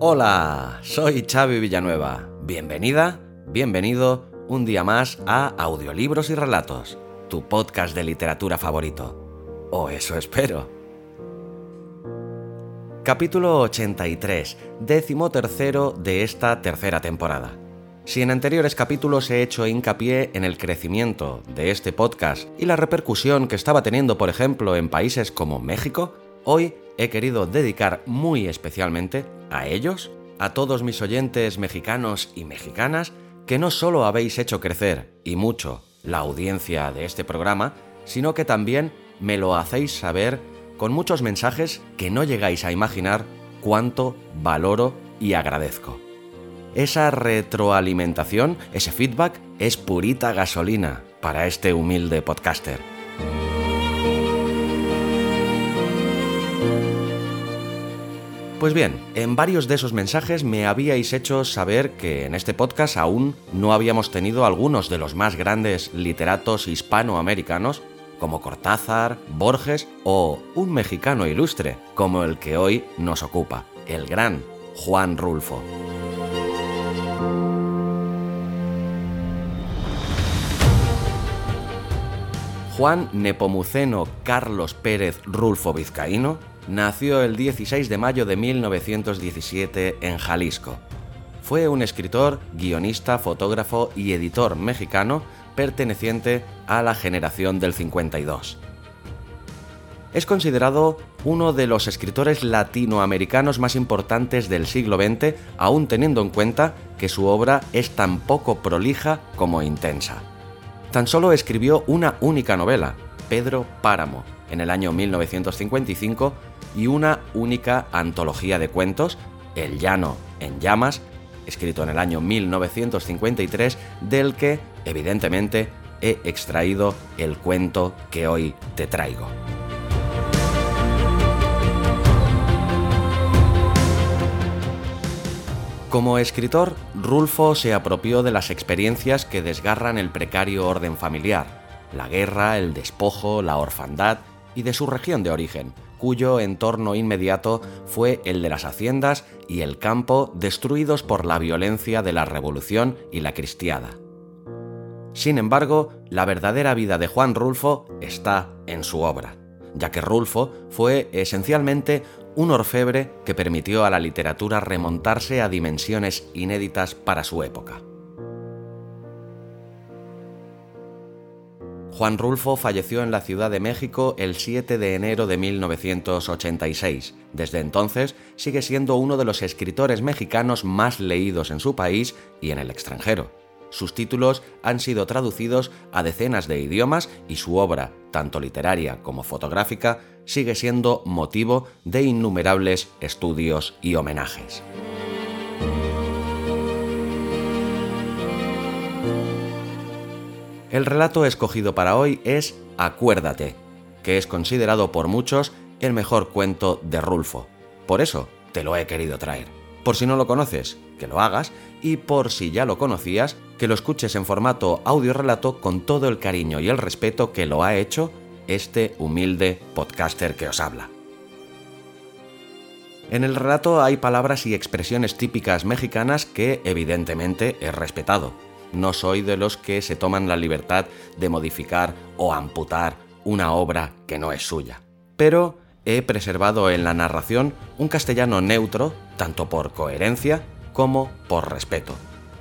Hola, soy Xavi Villanueva. Bienvenida, bienvenido un día más a Audiolibros y Relatos, tu podcast de literatura favorito. O eso espero. Capítulo 83, décimo tercero de esta tercera temporada. Si en anteriores capítulos he hecho hincapié en el crecimiento de este podcast y la repercusión que estaba teniendo, por ejemplo, en países como México, hoy he querido dedicar muy especialmente a ellos, a todos mis oyentes mexicanos y mexicanas, que no solo habéis hecho crecer, y mucho, la audiencia de este programa, sino que también me lo hacéis saber con muchos mensajes que no llegáis a imaginar cuánto valoro y agradezco. Esa retroalimentación, ese feedback, es purita gasolina para este humilde podcaster. Pues bien, en varios de esos mensajes me habíais hecho saber que en este podcast aún no habíamos tenido algunos de los más grandes literatos hispanoamericanos como Cortázar, Borges o un mexicano ilustre como el que hoy nos ocupa, el gran Juan Rulfo. Juan Nepomuceno Carlos Pérez Rulfo Vizcaíno nació el 16 de mayo de 1917 en Jalisco. Fue un escritor, guionista, fotógrafo y editor mexicano perteneciente a la generación del 52. Es considerado uno de los escritores latinoamericanos más importantes del siglo XX, aún teniendo en cuenta que su obra es tan poco prolija como intensa. Tan solo escribió una única novela, Pedro Páramo, en el año 1955, y una única antología de cuentos, El Llano en Llamas, escrito en el año 1953, del que, evidentemente, he extraído el cuento que hoy te traigo. Como escritor, Rulfo se apropió de las experiencias que desgarran el precario orden familiar, la guerra, el despojo, la orfandad y de su región de origen, cuyo entorno inmediato fue el de las haciendas y el campo destruidos por la violencia de la revolución y la cristiada. Sin embargo, la verdadera vida de Juan Rulfo está en su obra, ya que Rulfo fue esencialmente un orfebre que permitió a la literatura remontarse a dimensiones inéditas para su época. Juan Rulfo falleció en la Ciudad de México el 7 de enero de 1986. Desde entonces sigue siendo uno de los escritores mexicanos más leídos en su país y en el extranjero. Sus títulos han sido traducidos a decenas de idiomas y su obra, tanto literaria como fotográfica, sigue siendo motivo de innumerables estudios y homenajes. El relato escogido para hoy es Acuérdate, que es considerado por muchos el mejor cuento de Rulfo. Por eso te lo he querido traer. Por si no lo conoces, que lo hagas, y por si ya lo conocías, que lo escuches en formato audio relato con todo el cariño y el respeto que lo ha hecho este humilde podcaster que os habla. En el relato hay palabras y expresiones típicas mexicanas que evidentemente he respetado. No soy de los que se toman la libertad de modificar o amputar una obra que no es suya. Pero he preservado en la narración un castellano neutro, tanto por coherencia como por respeto.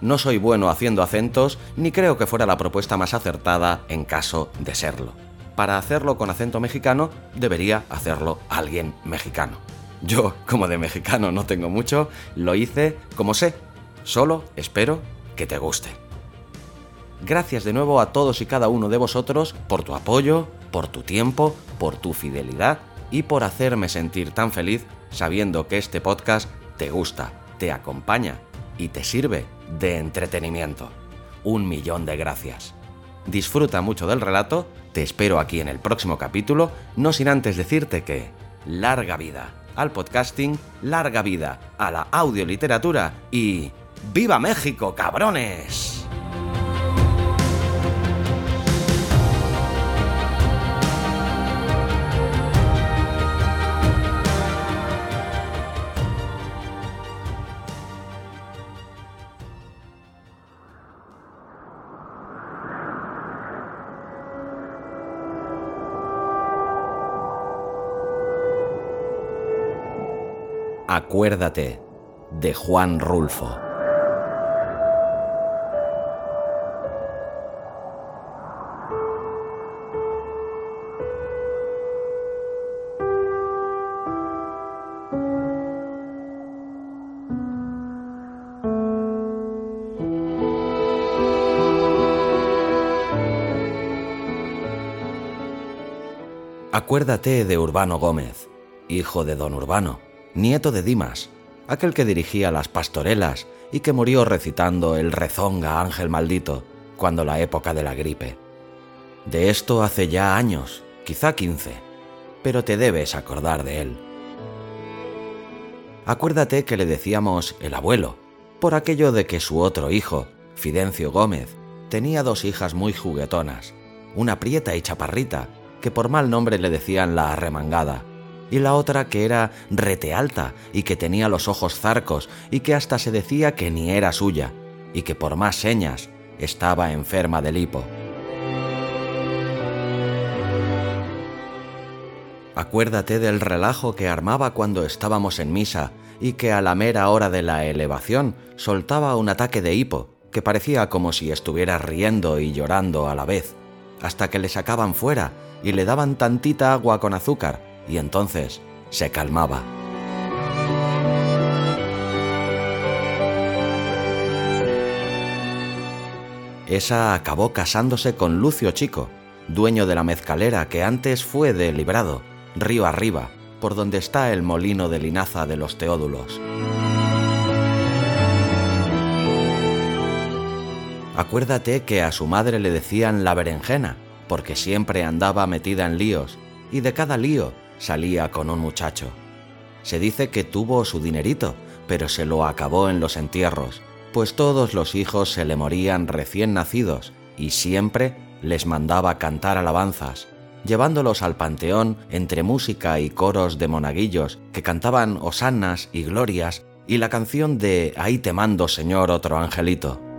No soy bueno haciendo acentos, ni creo que fuera la propuesta más acertada en caso de serlo. Para hacerlo con acento mexicano, debería hacerlo alguien mexicano. Yo, como de mexicano no tengo mucho, lo hice como sé. Solo espero que te guste. Gracias de nuevo a todos y cada uno de vosotros por tu apoyo, por tu tiempo, por tu fidelidad y por hacerme sentir tan feliz sabiendo que este podcast te gusta, te acompaña y te sirve de entretenimiento. Un millón de gracias. Disfruta mucho del relato, te espero aquí en el próximo capítulo, no sin antes decirte que larga vida al podcasting, larga vida a la audioliteratura y ¡Viva México, cabrones! Acuérdate de Juan Rulfo. Acuérdate de Urbano Gómez, hijo de don Urbano nieto de Dimas, aquel que dirigía las pastorelas y que murió recitando el rezonga Ángel Maldito cuando la época de la gripe. De esto hace ya años, quizá quince, pero te debes acordar de él. Acuérdate que le decíamos el abuelo, por aquello de que su otro hijo, Fidencio Gómez, tenía dos hijas muy juguetonas, una prieta y chaparrita, que por mal nombre le decían la arremangada, y la otra que era rete alta y que tenía los ojos zarcos y que hasta se decía que ni era suya y que por más señas estaba enferma del hipo. Acuérdate del relajo que armaba cuando estábamos en misa y que a la mera hora de la elevación soltaba un ataque de hipo que parecía como si estuviera riendo y llorando a la vez, hasta que le sacaban fuera y le daban tantita agua con azúcar y entonces se calmaba. Esa acabó casándose con Lucio Chico, dueño de la mezcalera que antes fue de Librado, río arriba, por donde está el molino de linaza de los Teódulos. Acuérdate que a su madre le decían la berenjena, porque siempre andaba metida en líos, y de cada lío salía con un muchacho. Se dice que tuvo su dinerito, pero se lo acabó en los entierros, pues todos los hijos se le morían recién nacidos y siempre les mandaba cantar alabanzas, llevándolos al panteón entre música y coros de monaguillos que cantaban hosanas y glorias y la canción de Ahí te mando, Señor, otro angelito.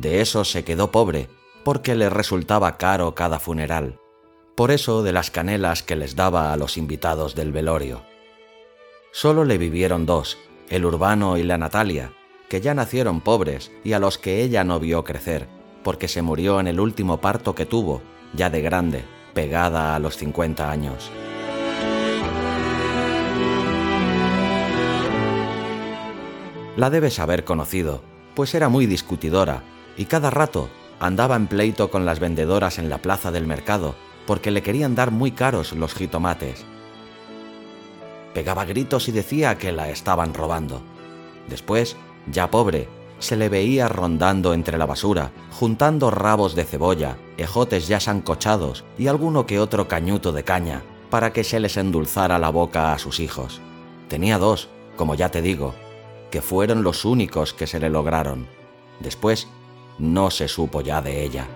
De eso se quedó pobre, porque le resultaba caro cada funeral. Por eso de las canelas que les daba a los invitados del velorio. Solo le vivieron dos, el Urbano y la Natalia, que ya nacieron pobres y a los que ella no vio crecer, porque se murió en el último parto que tuvo, ya de grande, pegada a los 50 años. La debes haber conocido, pues era muy discutidora y cada rato andaba en pleito con las vendedoras en la plaza del mercado porque le querían dar muy caros los jitomates. Pegaba gritos y decía que la estaban robando. Después, ya pobre, se le veía rondando entre la basura, juntando rabos de cebolla, ejotes ya sancochados y alguno que otro cañuto de caña, para que se les endulzara la boca a sus hijos. Tenía dos, como ya te digo, que fueron los únicos que se le lograron. Después no se supo ya de ella.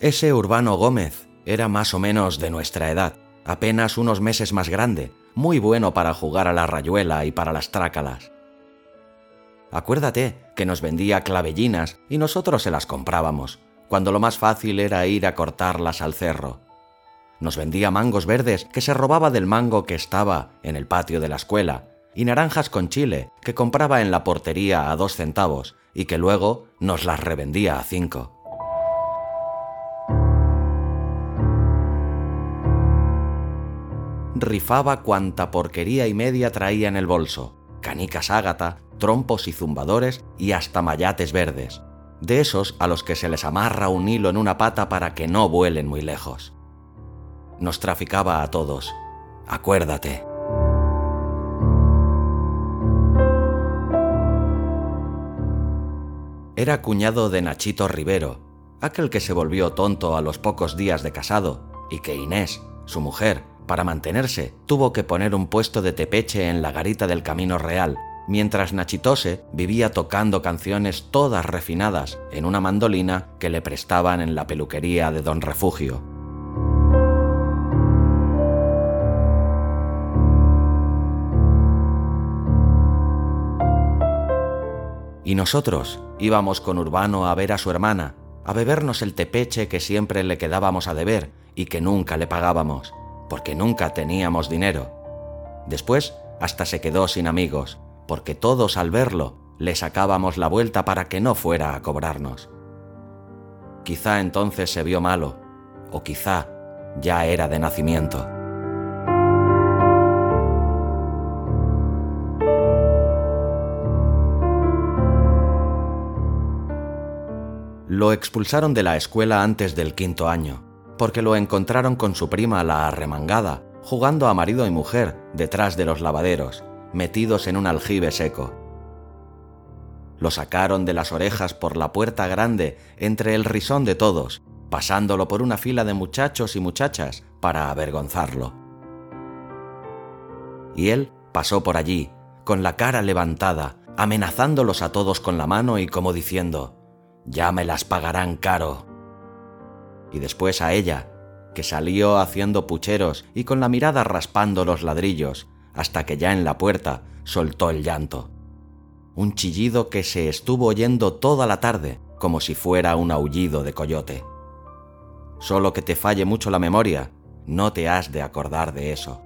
Ese Urbano Gómez era más o menos de nuestra edad, apenas unos meses más grande, muy bueno para jugar a la rayuela y para las trácalas. Acuérdate que nos vendía clavellinas y nosotros se las comprábamos, cuando lo más fácil era ir a cortarlas al cerro. Nos vendía mangos verdes que se robaba del mango que estaba en el patio de la escuela, y naranjas con chile que compraba en la portería a dos centavos y que luego nos las revendía a cinco. Rifaba cuanta porquería y media traía en el bolso, canicas ágata, trompos y zumbadores y hasta mayates verdes, de esos a los que se les amarra un hilo en una pata para que no vuelen muy lejos. Nos traficaba a todos. Acuérdate. Era cuñado de Nachito Rivero, aquel que se volvió tonto a los pocos días de casado y que Inés, su mujer, para mantenerse, tuvo que poner un puesto de tepeche en la garita del Camino Real, mientras Nachitose vivía tocando canciones todas refinadas en una mandolina que le prestaban en la peluquería de Don Refugio. Y nosotros íbamos con Urbano a ver a su hermana, a bebernos el tepeche que siempre le quedábamos a deber y que nunca le pagábamos, porque nunca teníamos dinero. Después hasta se quedó sin amigos, porque todos al verlo le sacábamos la vuelta para que no fuera a cobrarnos. Quizá entonces se vio malo, o quizá ya era de nacimiento. Lo expulsaron de la escuela antes del quinto año, porque lo encontraron con su prima la arremangada, jugando a marido y mujer detrás de los lavaderos, metidos en un aljibe seco. Lo sacaron de las orejas por la puerta grande entre el risón de todos, pasándolo por una fila de muchachos y muchachas para avergonzarlo. Y él pasó por allí, con la cara levantada, amenazándolos a todos con la mano y como diciendo, ya me las pagarán caro. Y después a ella, que salió haciendo pucheros y con la mirada raspando los ladrillos, hasta que ya en la puerta soltó el llanto. Un chillido que se estuvo oyendo toda la tarde, como si fuera un aullido de coyote. Solo que te falle mucho la memoria, no te has de acordar de eso.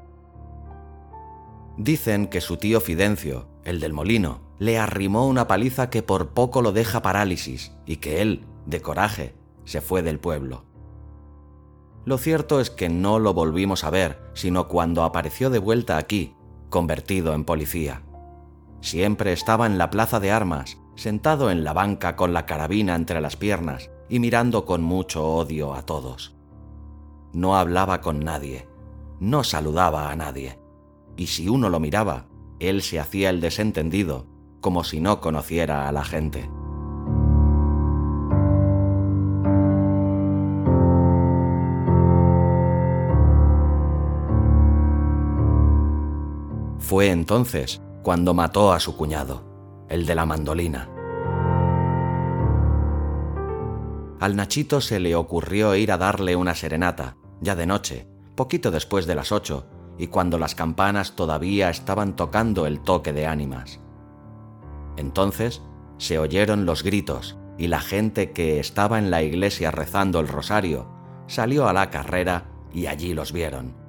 Dicen que su tío Fidencio, el del molino, le arrimó una paliza que por poco lo deja parálisis y que él, de coraje, se fue del pueblo. Lo cierto es que no lo volvimos a ver, sino cuando apareció de vuelta aquí, convertido en policía. Siempre estaba en la plaza de armas, sentado en la banca con la carabina entre las piernas y mirando con mucho odio a todos. No hablaba con nadie, no saludaba a nadie, y si uno lo miraba, él se hacía el desentendido como si no conociera a la gente. Fue entonces cuando mató a su cuñado, el de la mandolina. Al Nachito se le ocurrió ir a darle una serenata, ya de noche, poquito después de las ocho, y cuando las campanas todavía estaban tocando el toque de ánimas. Entonces se oyeron los gritos y la gente que estaba en la iglesia rezando el rosario salió a la carrera y allí los vieron.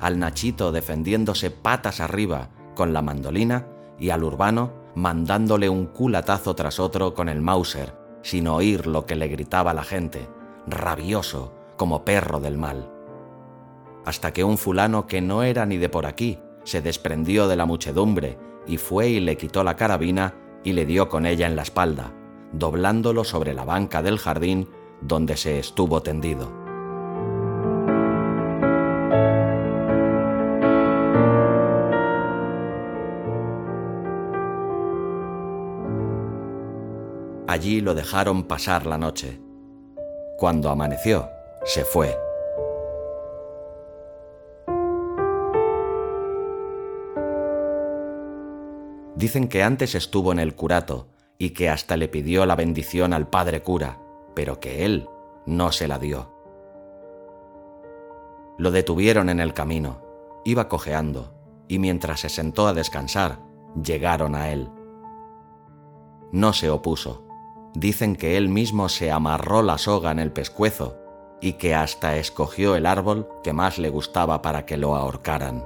Al Nachito defendiéndose patas arriba con la mandolina y al urbano mandándole un culatazo tras otro con el Mauser, sin oír lo que le gritaba la gente, rabioso como perro del mal. Hasta que un fulano que no era ni de por aquí se desprendió de la muchedumbre y fue y le quitó la carabina y le dio con ella en la espalda, doblándolo sobre la banca del jardín donde se estuvo tendido. Allí lo dejaron pasar la noche. Cuando amaneció, se fue. Dicen que antes estuvo en el curato y que hasta le pidió la bendición al padre cura, pero que él no se la dio. Lo detuvieron en el camino. Iba cojeando, y mientras se sentó a descansar, llegaron a él. No se opuso. Dicen que él mismo se amarró la soga en el pescuezo y que hasta escogió el árbol que más le gustaba para que lo ahorcaran.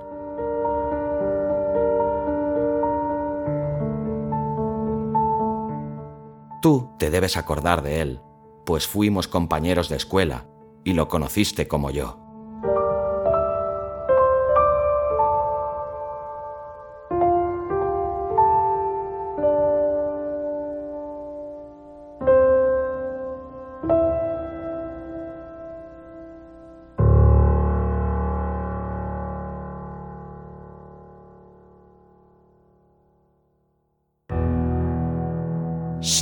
Tú te debes acordar de él, pues fuimos compañeros de escuela y lo conociste como yo.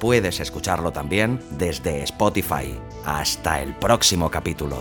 Puedes escucharlo también desde Spotify. Hasta el próximo capítulo.